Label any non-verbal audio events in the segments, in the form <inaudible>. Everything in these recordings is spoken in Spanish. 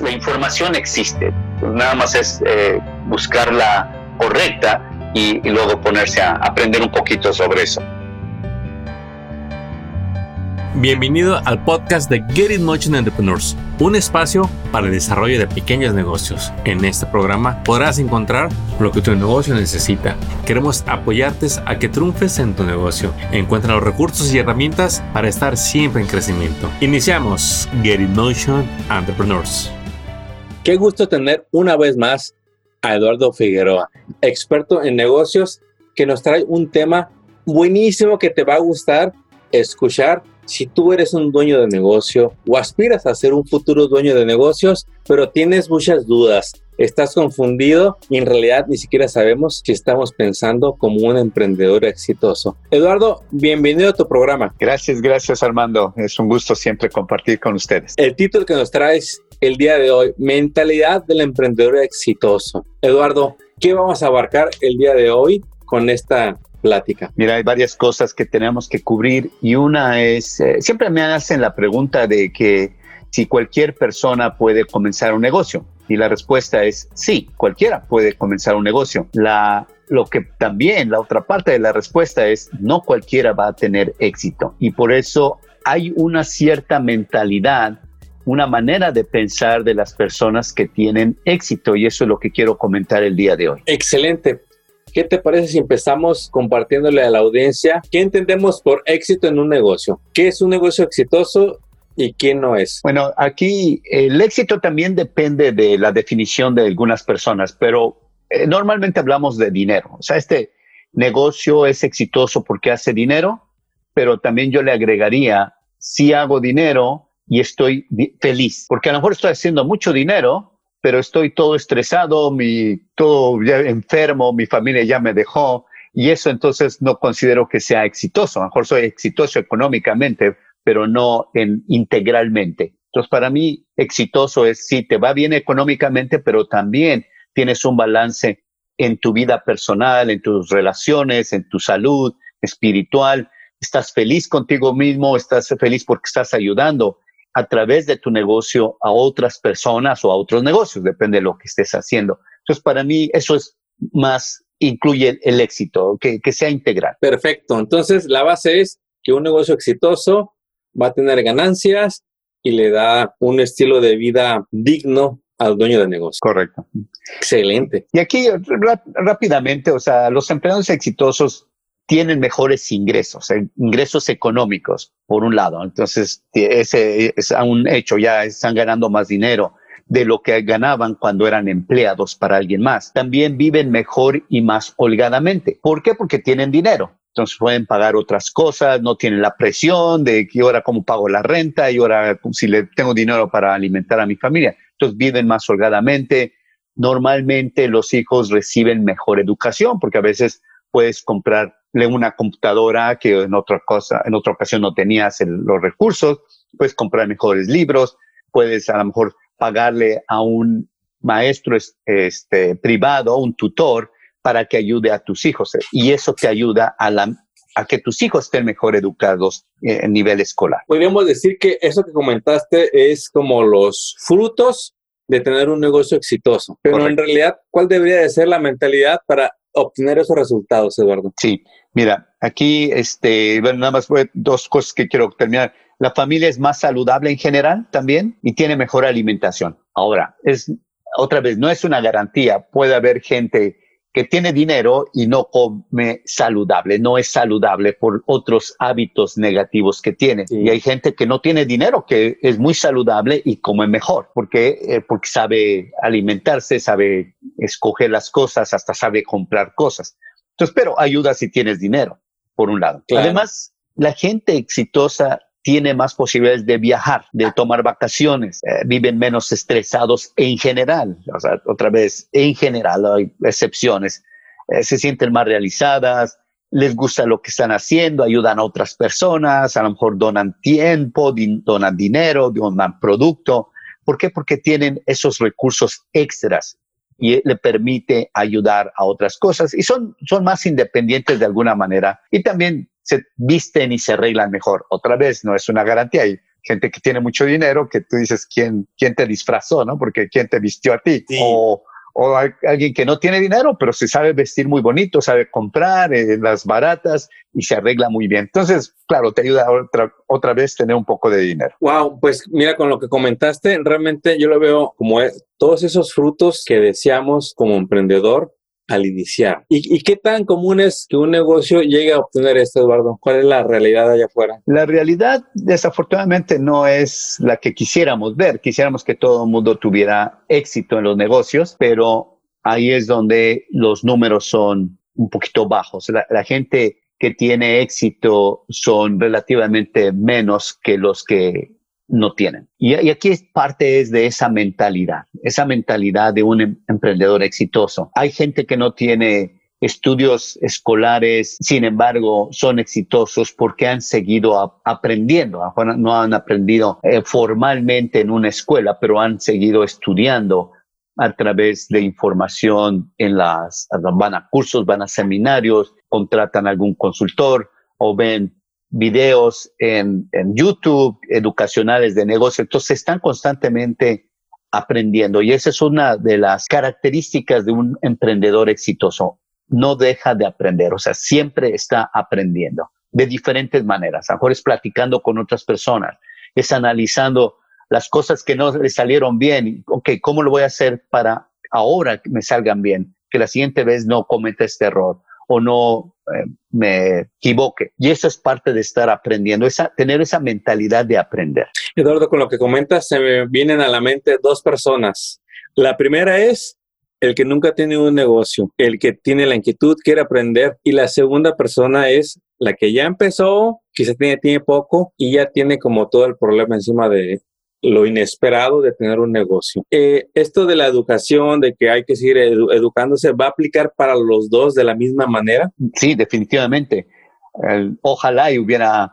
la información existe, nada más es eh, buscarla correcta y, y luego ponerse a aprender un poquito sobre eso. Bienvenido al podcast de Get It Motion Entrepreneurs, un espacio para el desarrollo de pequeños negocios. En este programa podrás encontrar lo que tu negocio necesita. Queremos apoyarte a que triunfes en tu negocio. Encuentra los recursos y herramientas para estar siempre en crecimiento. Iniciamos Get It Motion Entrepreneurs. Qué gusto tener una vez más a Eduardo Figueroa, experto en negocios, que nos trae un tema buenísimo que te va a gustar escuchar si tú eres un dueño de negocio o aspiras a ser un futuro dueño de negocios, pero tienes muchas dudas, estás confundido y en realidad ni siquiera sabemos si estamos pensando como un emprendedor exitoso. Eduardo, bienvenido a tu programa. Gracias, gracias Armando. Es un gusto siempre compartir con ustedes. El título que nos traes el día de hoy, Mentalidad del Emprendedor Exitoso. Eduardo, ¿qué vamos a abarcar el día de hoy con esta plática? Mira, hay varias cosas que tenemos que cubrir y una es, eh, siempre me hacen la pregunta de que si cualquier persona puede comenzar un negocio. Y la respuesta es sí, cualquiera puede comenzar un negocio. La, lo que también, la otra parte de la respuesta es no cualquiera va a tener éxito. Y por eso hay una cierta mentalidad una manera de pensar de las personas que tienen éxito y eso es lo que quiero comentar el día de hoy. Excelente. ¿Qué te parece si empezamos compartiéndole a la audiencia qué entendemos por éxito en un negocio? ¿Qué es un negocio exitoso y qué no es? Bueno, aquí el éxito también depende de la definición de algunas personas, pero eh, normalmente hablamos de dinero. O sea, este negocio es exitoso porque hace dinero, pero también yo le agregaría, si hago dinero y estoy feliz, porque a lo mejor estoy haciendo mucho dinero, pero estoy todo estresado, mi, todo enfermo, mi familia ya me dejó y eso entonces no considero que sea exitoso. A lo mejor soy exitoso económicamente, pero no en, integralmente. Entonces, para mí, exitoso es si te va bien económicamente, pero también tienes un balance en tu vida personal, en tus relaciones, en tu salud espiritual. Estás feliz contigo mismo, estás feliz porque estás ayudando a través de tu negocio a otras personas o a otros negocios, depende de lo que estés haciendo. Entonces, para mí eso es más, incluye el, éxito, que, que sea integral. Perfecto. Entonces, la base es que un negocio exitoso va a tener ganancias y le da un estilo de vida digno al dueño del negocio. Correcto. Excelente. Y aquí rápidamente, o sea, los empleados exitosos tienen mejores ingresos, eh, ingresos económicos, por un lado. Entonces, ese es un hecho, ya están ganando más dinero de lo que ganaban cuando eran empleados para alguien más. También viven mejor y más holgadamente. ¿Por qué? Porque tienen dinero. Entonces pueden pagar otras cosas, no tienen la presión de que ahora cómo pago la renta y ahora si le tengo dinero para alimentar a mi familia. Entonces viven más holgadamente. Normalmente los hijos reciben mejor educación porque a veces puedes comprarle una computadora que en otra cosa, en otra ocasión no tenías los recursos, puedes comprar mejores libros, puedes a lo mejor pagarle a un maestro este, privado, un tutor, para que ayude a tus hijos. Y eso te ayuda a, la, a que tus hijos estén mejor educados en nivel escolar. Podríamos decir que eso que comentaste es como los frutos de tener un negocio exitoso. Pero en realidad, ¿cuál debería de ser la mentalidad para obtener esos resultados, Eduardo? Sí, mira, aquí, este, bueno, nada más fue dos cosas que quiero terminar. La familia es más saludable en general también y tiene mejor alimentación. Ahora, es otra vez, no es una garantía. Puede haber gente que tiene dinero y no come saludable, no es saludable por otros hábitos negativos que tiene. Y hay gente que no tiene dinero, que es muy saludable y come mejor, porque, eh, porque sabe alimentarse, sabe escoger las cosas, hasta sabe comprar cosas. Entonces, pero ayuda si tienes dinero, por un lado. Además, la gente exitosa tiene más posibilidades de viajar, de tomar vacaciones, eh, viven menos estresados en general. O sea, otra vez, en general hay excepciones. Eh, se sienten más realizadas, les gusta lo que están haciendo, ayudan a otras personas, a lo mejor donan tiempo, donan dinero, donan producto. ¿Por qué? Porque tienen esos recursos extras y le permite ayudar a otras cosas y son, son más independientes de alguna manera y también se visten y se arreglan mejor. Otra vez, no es una garantía. Hay gente que tiene mucho dinero que tú dices quién, quién te disfrazó, ¿no? Porque quién te vistió a ti. O, o alguien que no tiene dinero, pero se sabe vestir muy bonito, sabe comprar eh, las baratas y se arregla muy bien. Entonces, claro, te ayuda otra, otra vez tener un poco de dinero. Wow, pues mira, con lo que comentaste, realmente yo lo veo como todos esos frutos que deseamos como emprendedor al iniciar. ¿Y, qué tan común es que un negocio llegue a obtener esto, Eduardo? ¿Cuál es la realidad allá afuera? La realidad, desafortunadamente, no es la que quisiéramos ver. Quisiéramos que todo el mundo tuviera éxito en los negocios, pero ahí es donde los números son un poquito bajos. la gente que tiene éxito son relativamente menos que los que no tienen. Y, aquí parte es de esa mentalidad, esa mentalidad de un em, emprendedor exitoso. Hay gente que no tiene estudios escolares, sin embargo, son exitosos porque han seguido aprendiendo. No han aprendido eh, formalmente en una escuela, pero han seguido estudiando a través de información en las, van a cursos, van a seminarios, contratan algún consultor o ven videos en, YouTube educacionales de negocio. Entonces están constantemente aprendiendo y esa es una de las características de un emprendedor exitoso. No deja de aprender, o sea, siempre está aprendiendo de diferentes maneras. A lo mejor es platicando con otras personas, es analizando las cosas que no le salieron bien. Ok, ¿cómo lo voy a hacer para ahora que me salgan bien? Que la siguiente vez no cometa este error o no eh, me equivoque. Y eso es parte de estar aprendiendo, esa, tener esa mentalidad de aprender. Eduardo, con lo que comentas, se me vienen a la mente dos personas. La primera es el que nunca tiene un negocio, el que tiene la inquietud, quiere aprender. Y la segunda persona es la que ya empezó, quizá tiene, tiene poco y ya tiene como todo el problema encima de, lo inesperado de tener un negocio. Eh, esto de la educación, de que hay que seguir educándose, ¿va a aplicar para los dos de la misma manera? Sí, definitivamente. ojalá y hubiera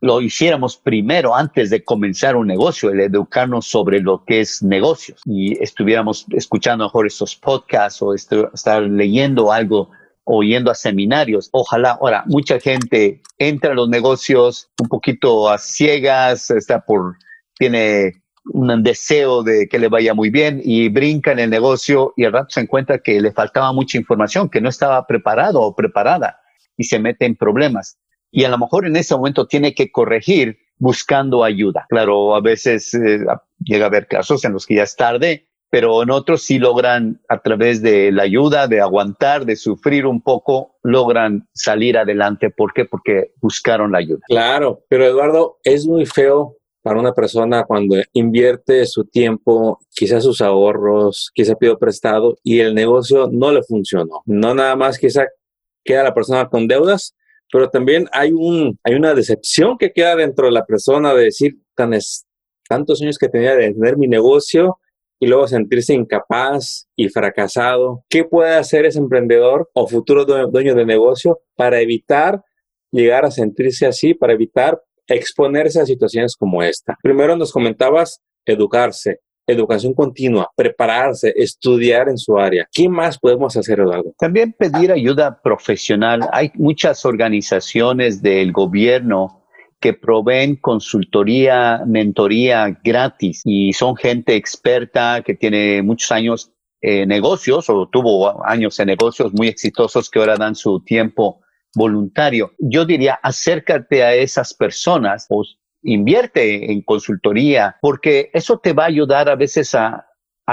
lo hiciéramos primero antes de comenzar un negocio, el educarnos sobre lo que es negocios y estuviéramos escuchando mejor estos podcasts o estar leyendo algo o a seminarios. Ojalá, ahora, mucha gente entra a los negocios un poquito a ciegas, está por tiene un deseo de que le vaya muy bien y brinca en el negocio y al rato se encuentra que le faltaba mucha información, que no estaba preparado o preparada y se mete en problemas. Y a lo mejor en ese momento tiene que corregir buscando ayuda. Claro, a veces eh, llega a haber casos en los que ya es tarde, pero en otros sí logran a través de la ayuda, de aguantar, de sufrir un poco, logran salir adelante. ¿Por qué? Porque buscaron la ayuda. Claro, pero Eduardo, es muy feo para una persona cuando invierte su tiempo, quizás sus ahorros, quizá pidió prestado y el negocio no le funcionó. No nada más quizá queda la persona con deudas, pero también hay, un, hay una decepción que queda dentro de la persona de decir, tan tantos años que tenía de tener mi negocio y luego sentirse incapaz y fracasado. ¿Qué puede hacer ese emprendedor o futuro dueño de negocio para evitar llegar a sentirse así, para evitar exponerse a situaciones como esta. Primero nos comentabas educarse, educación continua, prepararse, estudiar en su área. ¿Qué más podemos hacer, Eduardo? También pedir ayuda profesional. Hay muchas organizaciones del gobierno que proveen consultoría, mentoría gratis y son gente experta que tiene muchos años en negocios o tuvo años en negocios muy exitosos que ahora dan su tiempo voluntario. Yo diría, acércate a esas personas o invierte en consultoría, porque eso te va a ayudar a veces a,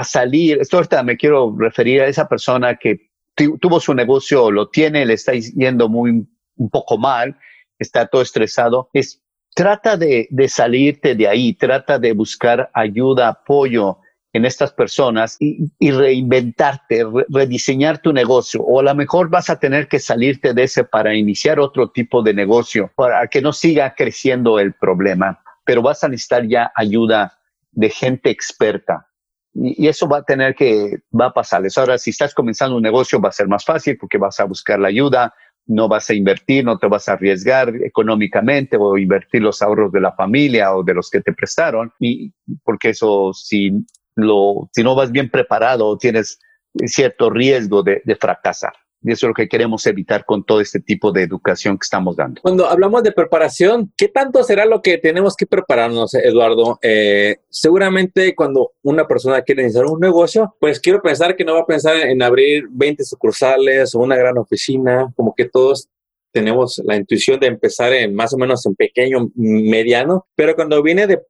salir. Esto ahorita me quiero referir a esa persona que tuvo su negocio, lo tiene, le está yendo muy un poco mal, está todo estresado. Es trata de, de salirte de ahí, trata de buscar ayuda, apoyo en estas personas y, reinventarte, rediseñar tu negocio. O a lo mejor vas a tener que salirte de ese para iniciar otro tipo de negocio, para que no siga creciendo el problema. Pero vas a necesitar ya ayuda de gente experta. Y, eso va a tener que, va a pasarles. Ahora, si estás comenzando un negocio, va a ser más fácil porque vas a buscar la ayuda, no vas a invertir, no te vas a arriesgar económicamente o invertir los ahorros de la familia o de los que te prestaron. Y porque eso, si lo, si no vas bien preparado, tienes cierto riesgo de, fracasar. Y eso es lo que queremos evitar con todo este tipo de educación que estamos dando. Cuando hablamos de preparación, ¿qué tanto será lo que tenemos que prepararnos, Eduardo? Eh, seguramente cuando una persona quiere iniciar un negocio, pues quiero pensar que no va a pensar en abrir 20 sucursales o una gran oficina, como que todos tenemos la intuición de empezar en más o menos en pequeño, mediano, pero cuando viene de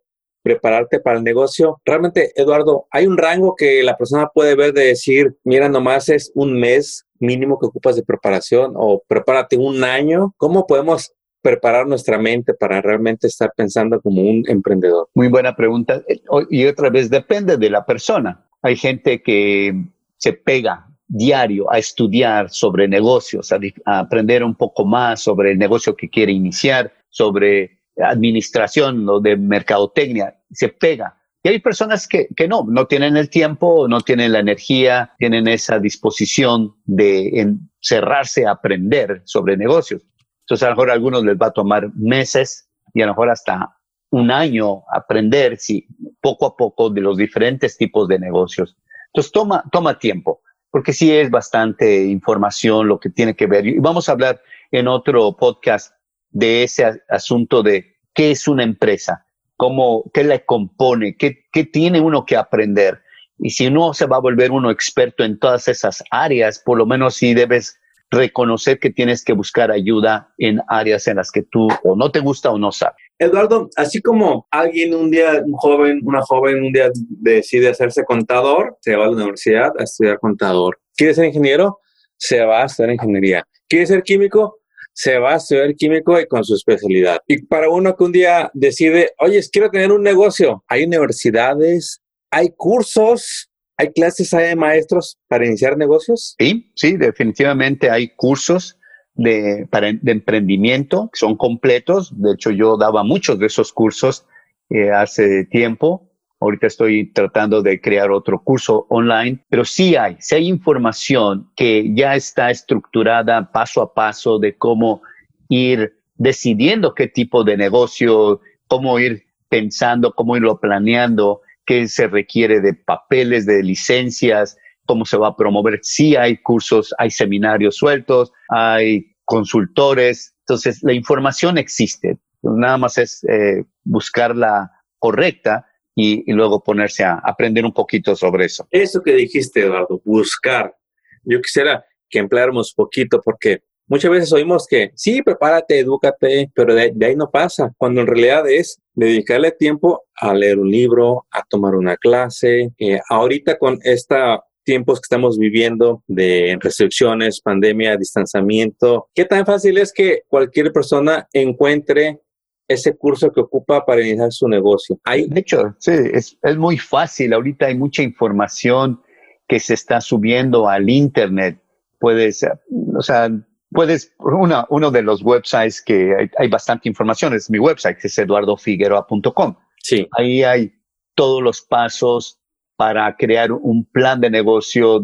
prepararte para el negocio. Realmente, Eduardo, hay un rango que la persona puede ver de decir, mira, nomás es un mes mínimo que ocupas de preparación o prepárate un año. ¿Cómo podemos preparar nuestra mente para realmente estar pensando como un emprendedor? Muy buena pregunta. Y otra vez, depende de la persona. Hay gente que se pega diario a estudiar sobre negocios, a, a aprender un poco más sobre el negocio que quiere iniciar, sobre administración o de mercadotecnia, se pega. Y hay personas que, que no, no tienen el tiempo, no tienen la energía, tienen esa disposición de encerrarse a aprender sobre negocios. Entonces a lo mejor a algunos les va a tomar meses y a lo mejor hasta un año aprender si, poco a poco de los diferentes tipos de negocios. Entonces toma, toma tiempo, porque sí es bastante información lo que tiene que ver. Y vamos a hablar en otro podcast de ese asunto de qué es una empresa, cómo, qué le compone, qué, qué tiene uno que aprender. Y si uno se va a volver uno experto en todas esas áreas, por lo menos sí debes reconocer que tienes que buscar ayuda en áreas en las que tú o no te gusta o no sabes. Eduardo, así como alguien un día, un joven, una joven un día decide hacerse contador, se va a la universidad a estudiar contador. ¿Quiere ser ingeniero? Se va a estudiar ingeniería. ¿Quiere ser químico? Se va a estudiar químico y con su especialidad. Y para uno que un día decide, oye, quiero tener un negocio, hay universidades, hay cursos, hay clases, hay maestros para iniciar negocios. Sí, sí, definitivamente hay cursos de, para, de emprendimiento que son completos. De hecho, yo daba muchos de esos cursos eh, hace tiempo Ahorita estoy tratando de crear otro curso online, pero sí hay, sí hay información que ya está estructurada paso a paso de cómo ir decidiendo qué tipo de negocio, cómo ir pensando, cómo irlo planeando, qué se requiere de papeles, de licencias, cómo se va a promover. Sí hay cursos, hay seminarios sueltos, hay consultores. Entonces, la información existe. Nada más es eh, buscarla correcta y, luego ponerse a aprender un poquito sobre eso. Eso que dijiste, Eduardo, buscar. Yo quisiera que empleáramos poquito porque muchas veces oímos que sí, prepárate, edúcate, pero de, ahí no pasa, cuando en realidad es dedicarle tiempo a leer un libro, a tomar una clase. Eh, ahorita con esta tiempos que estamos viviendo de restricciones, pandemia, distanciamiento, ¿qué tan fácil es que cualquier persona encuentre ese curso que ocupa para iniciar su negocio. Hay, de hecho, sí, es, es muy fácil. Ahorita hay mucha información que se está subiendo al Internet. Puedes, o sea, puedes, una, uno de los websites que hay, bastante información es mi website, que es eduardofigueroa.com. Sí. Ahí hay todos los pasos para crear un plan de negocio,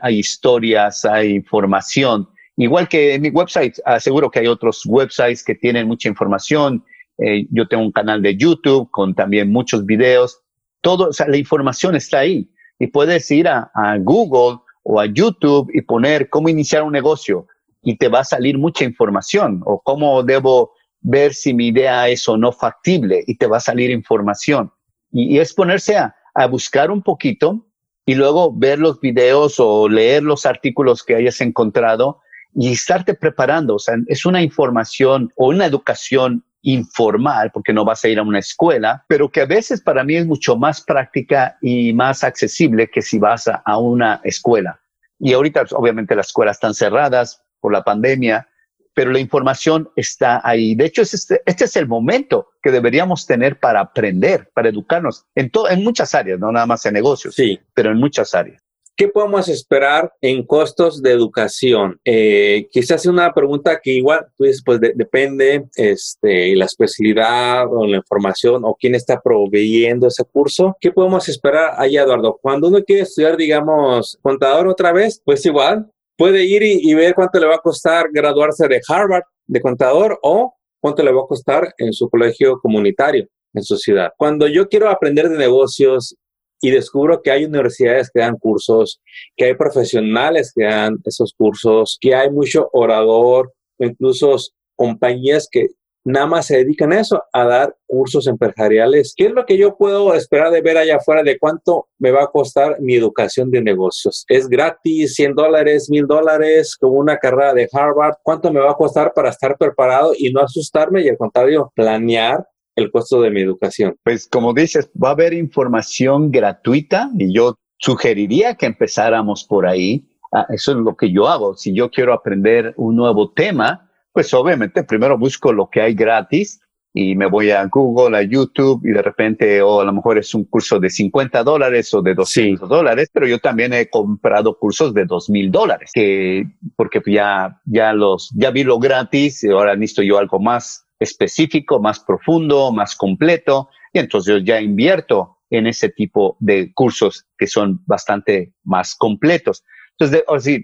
hay historias, hay información. Igual que en mi website, aseguro que hay otros websites que tienen mucha información eh, yo tengo un canal de YouTube con también muchos videos. Todo, o sea, la información está ahí. Y puedes ir a, Google o a YouTube y poner cómo iniciar un negocio y te va a salir mucha información o cómo debo ver si mi idea es o no factible y te va a salir información. Y, es ponerse a, a, buscar un poquito y luego ver los videos o leer los artículos que hayas encontrado y estarte preparando. O sea, es una información o una educación informal, porque no vas a ir a una escuela, pero que a veces para mí es mucho más práctica y más accesible que si vas a, una escuela. Y ahorita, pues, obviamente, las escuelas están cerradas por la pandemia, pero la información está ahí. De hecho, este, este es el momento que deberíamos tener para aprender, para educarnos en, en muchas áreas, no nada más en negocios, sí. pero en muchas áreas. ¿Qué podemos esperar en costos de educación? Eh, quizás una pregunta que igual tú dices, pues depende este, la especialidad o la información o quién está proveyendo ese curso. ¿Qué podemos esperar ahí, Eduardo? Cuando uno quiere estudiar, digamos, contador otra vez, pues igual puede ir y, ver cuánto le va a costar graduarse de Harvard de contador o cuánto le va a costar en su colegio comunitario en su ciudad. Cuando yo quiero aprender de negocios y descubro que hay universidades que dan cursos, que hay profesionales que dan esos cursos, que hay mucho orador, incluso compañías que nada más se dedican a eso, a dar cursos empresariales. ¿Qué es lo que yo puedo esperar de ver allá afuera de cuánto me va a costar mi educación de negocios? ¿Es gratis, 100 dólares, 1000 dólares, como una carrera de Harvard? ¿Cuánto me va a costar para estar preparado y no asustarme y al contrario, planear el costo de mi educación? Pues como dices, va a haber información gratuita y yo sugeriría que empezáramos por ahí. Ah, eso es lo que yo hago. Si yo quiero aprender un nuevo tema, pues obviamente primero busco lo que hay gratis y me voy a Google, a YouTube y de repente, o a lo mejor es un curso de 50 dólares o de 200 dólares, pero yo también he comprado cursos de 2000 dólares, que porque ya, ya los, ya vi lo gratis y ahora necesito yo algo más específico, más profundo, más completo y entonces yo ya invierto en ese tipo de cursos que son bastante más completos. Entonces, sí,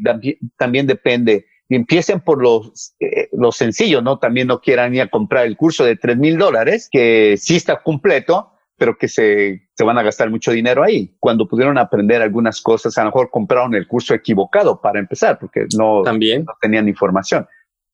también depende empiecen por lo, eh, lo sencillo, ¿no? También no quieran ir a comprar el curso de tres mil dólares, que sí está completo, pero que se, se van a gastar mucho dinero ahí. Cuando pudieron aprender algunas cosas, a lo mejor compraron el curso equivocado para empezar, porque no, ¿También? no tenían información.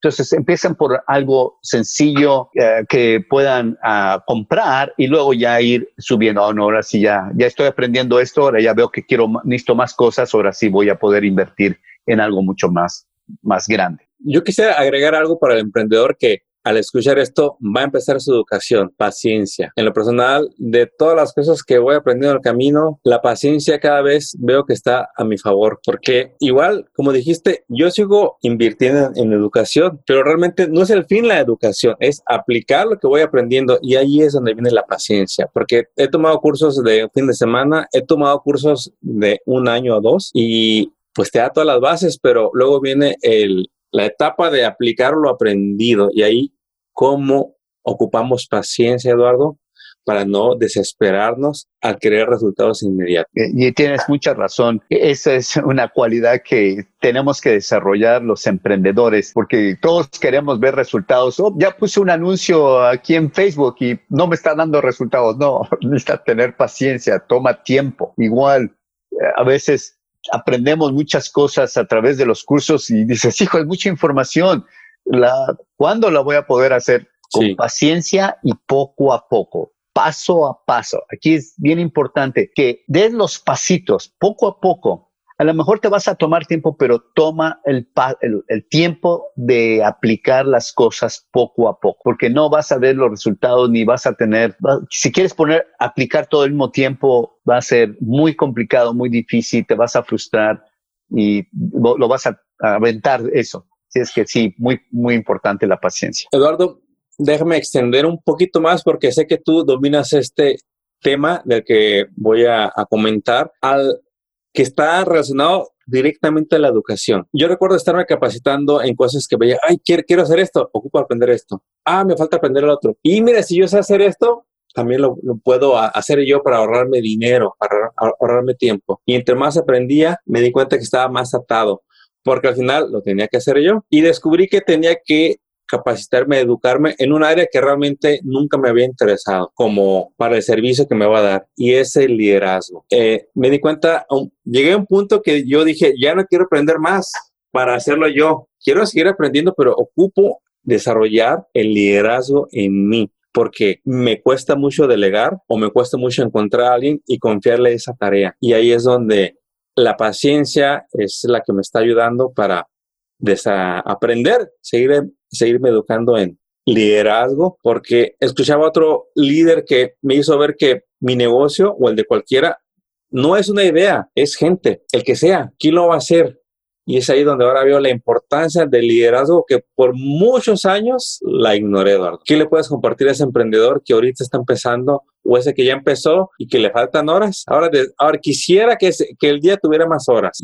Entonces empiezan por algo sencillo eh, que puedan uh, comprar y luego ya ir subiendo. Oh, no, ahora sí ya, ya estoy aprendiendo esto, ahora ya veo que quiero, necesito más cosas, ahora sí voy a poder invertir en algo mucho más más grande. Yo quisiera agregar algo para el emprendedor que al escuchar esto va a empezar su educación, paciencia. En lo personal, de todas las cosas que voy aprendiendo en el camino, la paciencia cada vez veo que está a mi favor, porque igual, como dijiste, yo sigo invirtiendo en, educación, pero realmente no es el fin la educación, es aplicar lo que voy aprendiendo y ahí es donde viene la paciencia, porque he tomado cursos de fin de semana, he tomado cursos de un año o dos y pues te da todas las bases, pero luego viene el, la etapa de aplicar lo aprendido y ahí cómo ocupamos paciencia, Eduardo, para no desesperarnos al querer resultados inmediatos. Eh, y tienes mucha razón. Esa es una cualidad que tenemos que desarrollar los emprendedores, porque todos queremos ver resultados. Oh, ya puse un anuncio aquí en Facebook y no me está dando resultados. No, <laughs> necesita tener paciencia, toma tiempo. Igual, eh, a veces aprendemos muchas cosas a través de los cursos y dices, hijo, es mucha información. La, ¿Cuándo la voy a poder hacer? Con paciencia y poco a poco, paso a paso. Aquí es bien importante que des los pasitos poco a poco a lo mejor te vas a tomar tiempo, pero toma el, el, tiempo de aplicar las cosas poco a poco, porque no vas a ver los resultados ni vas a tener, si quieres poner, aplicar todo el mismo tiempo, va a ser muy complicado, muy difícil, te vas a frustrar y lo, vas a, aventar eso. Si es que sí, muy, muy importante la paciencia. Eduardo, déjame extender un poquito más porque sé que tú dominas este tema del que voy a, a comentar. Al que está relacionado directamente a la educación. Yo recuerdo estarme capacitando en cosas que veía, ay, quiero, quiero hacer esto, ocupo aprender esto. Ah, me falta aprender el otro. Y mira, si yo sé hacer esto, también lo, puedo hacer yo para ahorrarme dinero, para ahorrarme tiempo. Y entre más aprendía, me di cuenta que estaba más atado, porque al final lo tenía que hacer yo. Y descubrí que tenía que capacitarme, educarme en un área que realmente nunca me había interesado, como para el servicio que me va a dar, y es el liderazgo. Eh, me di cuenta, llegué a un punto que yo dije, ya no quiero aprender más para hacerlo yo, quiero seguir aprendiendo, pero ocupo desarrollar el liderazgo en mí porque me cuesta mucho delegar o me cuesta mucho encontrar a alguien y confiarle esa tarea. Y ahí es donde la paciencia es la que me está ayudando para aprender, seguir, seguirme educando en liderazgo, porque escuchaba otro líder que me hizo ver que mi negocio o el de cualquiera no es una idea, es gente, el que sea, ¿quién lo va a hacer? Y es ahí donde ahora veo la importancia del liderazgo que por muchos años la ignoré, Eduardo. ¿Qué le puedes compartir a ese emprendedor que ahorita está empezando o ese que ya empezó y que le faltan horas? Ahora, ahora quisiera que, que el día tuviera más horas.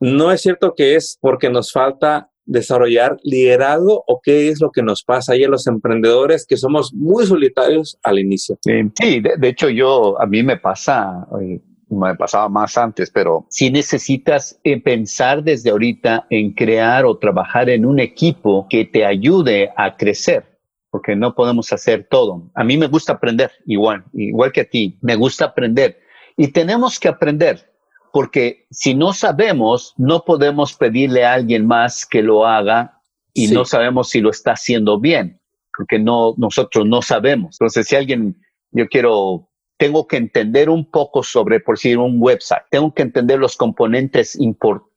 No es cierto que es porque nos falta desarrollar liderazgo o qué es lo que nos pasa ahí a los emprendedores que somos muy solitarios al inicio. Sí, de, hecho yo, a mí me pasa, eh, me pasaba más antes, pero si necesitas eh, pensar desde ahorita en crear o trabajar en un equipo que te ayude a crecer porque no podemos hacer todo. A mí me gusta aprender igual, igual que a ti, me gusta aprender Y tenemos que aprender, porque si no sabemos, no podemos pedirle a alguien más que lo haga y no sabemos si lo está haciendo bien, porque no, nosotros no sabemos. Entonces, si alguien, yo quiero tengo que entender un poco sobre, por decir, un website. Tengo que entender los componentes,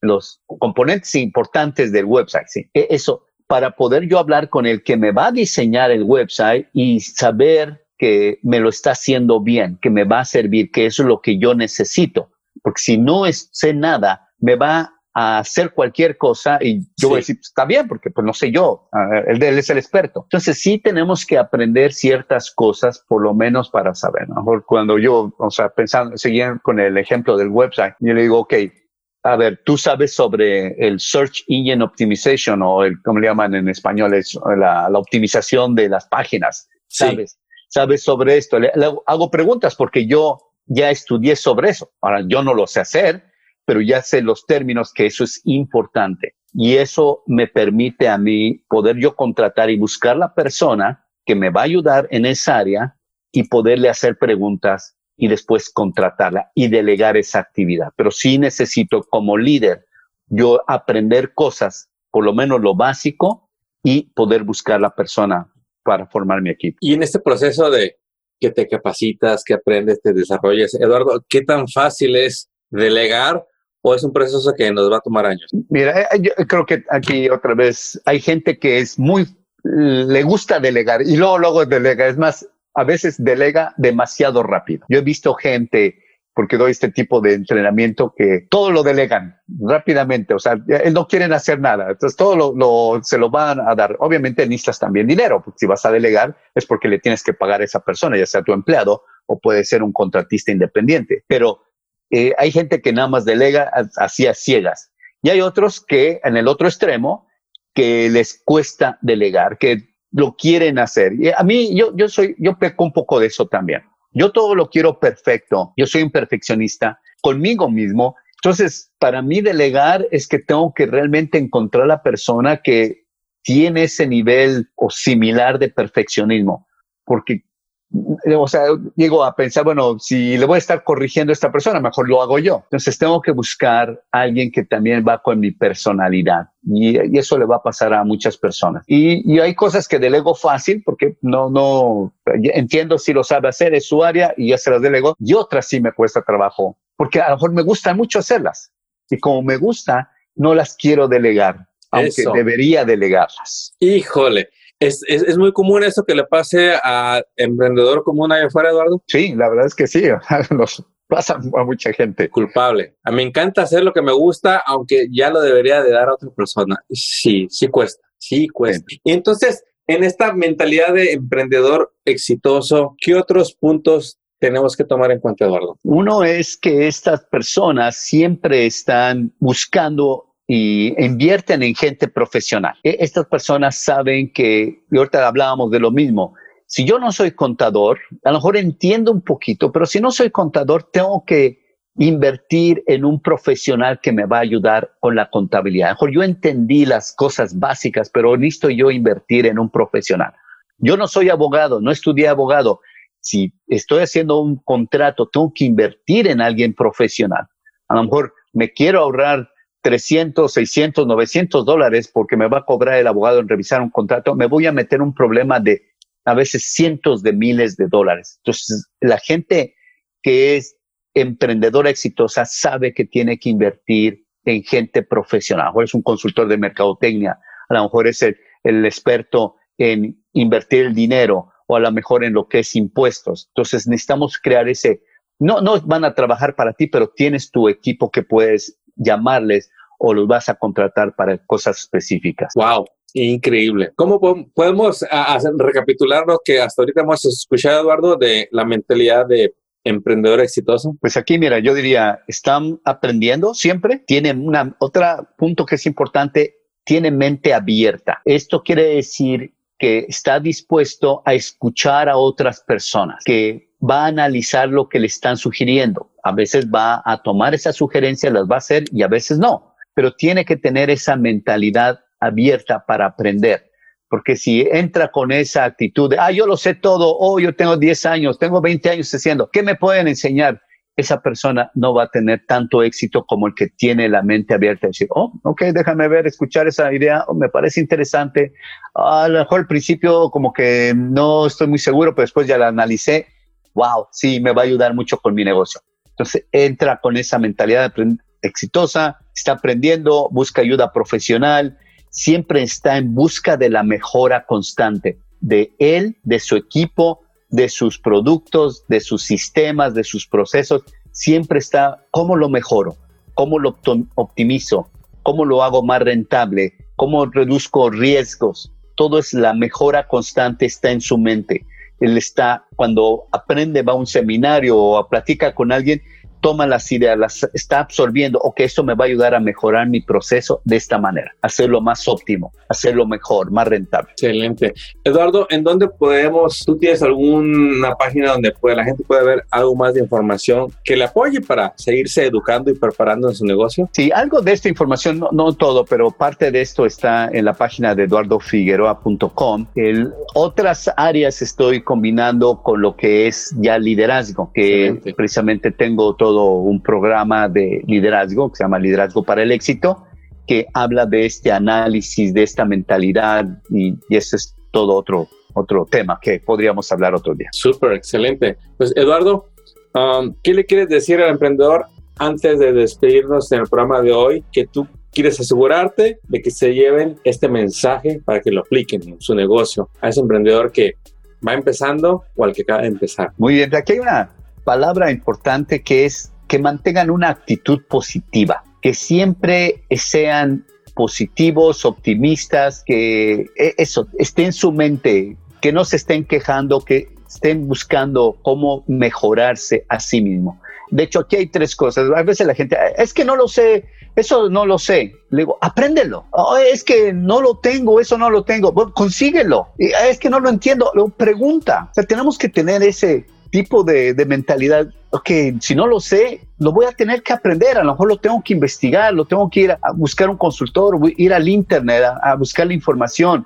los componentes importantes del website. ¿sí? E, eso, para poder yo hablar con el que me va a diseñar el website y saber que me lo está haciendo bien, que me va a servir, que eso es lo que yo necesito. Porque si no sé nada, me va a hacer cualquier cosa y yo voy a decir, pues, está bien, porque pues no sé yo, él, él, es el experto. Entonces sí tenemos que aprender ciertas cosas, por lo menos para saber. mejor cuando yo, o sea, pensando, seguir con el ejemplo del website, yo le digo, ok, a ver, tú sabes sobre el Search Engine Optimization o el, ¿cómo le llaman en español? Es la, la optimización de las páginas. ¿Sabes? ¿Sabes sobre esto? le hago preguntas porque yo ya estudié sobre eso. Ahora, yo no lo sé hacer, pero ya sé los términos que eso es importante. Y eso me permite a mí poder yo contratar y buscar la persona que me va a ayudar en esa área y poderle hacer preguntas y después contratarla y delegar esa actividad. Pero sí necesito como líder yo aprender cosas, por lo menos lo básico, y poder buscar la persona para formar mi equipo. Y en este proceso de que te capacitas, que aprendes, te desarrollas, Eduardo, ¿qué tan fácil es delegar o es un proceso que nos va a tomar años? Mira, eh, yo creo que aquí otra vez hay gente que es muy, le gusta delegar y luego, luego delega. Es más, a veces delega demasiado rápido. Yo he visto gente, porque doy este tipo de entrenamiento, que todo lo delegan rápidamente. O sea, no quieren hacer nada. Entonces todo lo, lo, se lo van a dar. Obviamente necesitas también dinero, porque si vas a delegar es porque le tienes que pagar a esa persona, ya sea tu empleado o puede ser un contratista independiente. Pero eh, hay gente que nada más delega así a ciegas. Y hay otros que en el otro extremo que les cuesta delegar, que lo quieren hacer. Y a mí, yo, yo soy, yo peco un poco de eso también. Yo todo lo quiero perfecto. Yo soy un perfeccionista conmigo mismo. Entonces, para mí delegar es que tengo que realmente encontrar la persona que tiene ese nivel o similar de perfeccionismo. Porque o sea, llego a pensar, bueno, si le voy a estar corrigiendo a esta persona, mejor lo hago yo. Entonces tengo que buscar a alguien que también va con mi personalidad y, eso le va a pasar a muchas personas. Y, hay cosas que delego fácil porque no, no, entiendo si lo sabe hacer, es su área y ya se las delego. Y otras sí me cuesta trabajo porque a lo mejor me gusta mucho hacerlas. Y como me gusta, no las quiero delegar, aunque debería delegarlas. Híjole. ¿Es, es, muy común eso que le pase a emprendedor común allá afuera, Eduardo? Sí, la verdad es que sí, <laughs> nos pasa a mucha gente. Culpable. A mí me encanta hacer lo que me gusta, aunque ya lo debería de dar a otra persona. Sí, sí cuesta, sí cuesta. Y entonces, en esta mentalidad de emprendedor exitoso, ¿qué otros puntos tenemos que tomar en cuenta, Eduardo? Uno es que estas personas siempre están buscando y invierten en gente profesional. E, estas personas saben que, y ahorita hablábamos de lo mismo, si yo no soy contador, a lo mejor entiendo un poquito, pero si no soy contador, tengo que invertir en un profesional que me va a ayudar con la contabilidad. A lo mejor yo entendí las cosas básicas, pero necesito yo invertir en un profesional. Yo no soy abogado, no estudié abogado. Si estoy haciendo un contrato, tengo que invertir en alguien profesional. A lo mejor me quiero ahorrar 300, 600, 900 dólares porque me va a cobrar el abogado en revisar un contrato, me voy a meter un problema de a veces cientos de miles de dólares. Entonces, la gente que es emprendedora exitosa sabe que tiene que invertir en gente profesional. A lo mejor es un consultor de mercadotecnia, a lo mejor es el, el experto en invertir el dinero o a lo mejor en lo que es impuestos. Entonces, necesitamos crear ese, no, no van a trabajar para ti, pero tienes tu equipo que puedes llamarles o los vas a contratar para cosas específicas. Wow, increíble. ¿Cómo podemos recapitular lo que hasta ahorita hemos escuchado, Eduardo, de la mentalidad de emprendedor exitoso? Pues aquí, mira, yo diría, están aprendiendo siempre, tienen una, otro punto que es importante, tiene mente abierta. Esto quiere decir que está dispuesto a escuchar a otras personas, que va a analizar lo que le están sugiriendo. A veces va a tomar esas sugerencias, las va a hacer y a veces no, pero tiene que tener esa mentalidad abierta para aprender. Porque si entra con esa actitud de, ah, yo lo sé todo, oh, yo tengo 10 años, tengo 20 años haciendo, ¿qué me pueden enseñar? esa persona no va a tener tanto éxito como el que tiene la mente abierta decir, oh, ok, déjame ver, escuchar esa idea, oh, me parece interesante. A lo mejor al principio como que no estoy muy seguro, pero después ya la analicé. Wow, sí, me va a ayudar mucho con mi negocio. Entonces entra con esa mentalidad exitosa, está aprendiendo, busca ayuda profesional, siempre está en busca de la mejora constante de él, de su equipo, de sus productos, de sus sistemas, de sus procesos, siempre está cómo lo mejoro, cómo lo optimizo, cómo lo hago más rentable, cómo reduzco riesgos. Todo es la mejora constante, está en su mente. Él está, cuando aprende, va a un seminario o platica con alguien, toma las ideas, las está absorbiendo, ok, esto me va a ayudar a mejorar mi proceso de esta manera, hacerlo más óptimo, hacerlo mejor, más rentable. Excelente. Eduardo, ¿en dónde podemos, tú tienes alguna página donde puede, la gente puede ver algo más de información que le apoye para seguirse educando y preparando en su negocio? Sí, algo de esta información, no, no todo, pero parte de esto está en la página de eduardofigueroa.com. Otras áreas estoy combinando con lo que es ya liderazgo, que precisamente tengo todo un programa de liderazgo que se llama Liderazgo para el Éxito, que habla de este análisis, de esta mentalidad y, y eso es todo otro, otro tema que podríamos hablar otro día. Súper, excelente. Pues Eduardo, um, ¿qué le quieres decir al emprendedor antes de despedirnos en el programa de hoy que tú quieres asegurarte de que se lleven este mensaje para que lo apliquen en su negocio a ese emprendedor que va empezando o al que acaba de empezar? Muy bien, aquí hay una palabra importante que es que mantengan una actitud positiva, que siempre sean positivos, optimistas, que e, eso esté en su mente, que no se estén quejando, que estén buscando cómo mejorarse a sí mismo. De hecho, aquí hay tres cosas. A veces la gente, es que no lo sé, eso no lo sé. Le digo, apréndelo. Oh, es que no lo tengo, eso no lo tengo. Consíguelo. Es que no lo entiendo. Pregunta. Tenemos que tener ese, tipo de, mentalidad, ok, si no lo sé, lo voy a tener que aprender, a lo mejor lo tengo que investigar, lo tengo que ir a buscar un consultor, ir al internet a, buscar la información.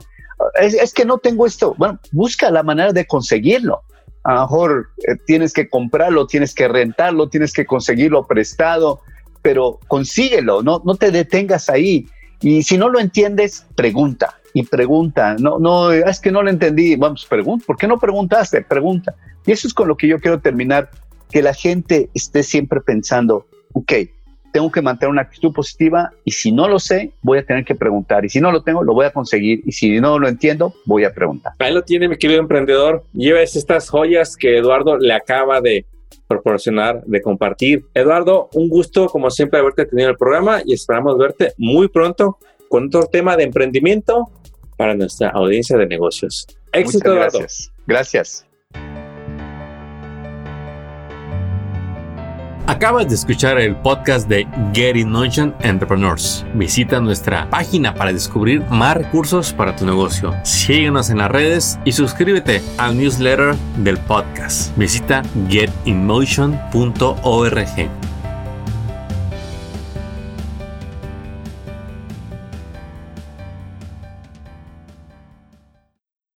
Es, que no tengo esto. Bueno, busca la manera de conseguirlo. A lo mejor eh, tienes que comprarlo, tienes que rentarlo, tienes que conseguirlo prestado, pero consíguelo, no, no te detengas ahí. Y si no lo entiendes, pregunta y pregunta. No, no, es que no lo entendí. Vamos, pregunta. ¿Por qué no preguntaste? Pregunta. Y eso es con lo que yo quiero terminar, que la gente esté siempre pensando, ok, tengo que mantener una actitud positiva y si no lo sé, voy a tener que preguntar. Y si no lo tengo, lo voy a conseguir. Y si no lo entiendo, voy a preguntar. Ahí lo tiene, mi querido emprendedor. Lleves estas joyas que Eduardo le acaba de proporcionar, de compartir. Eduardo, un gusto, como siempre, haberte tenido en el programa y esperamos verte muy pronto con otro tema de emprendimiento para nuestra audiencia de negocios. Éxito, Eduardo. Gracias. Gracias. Acabas de escuchar el podcast de Get in Motion Entrepreneurs. Visita nuestra página para descubrir más recursos para tu negocio. Síguenos en las redes y suscríbete al newsletter del podcast. Visita getinmotion.org.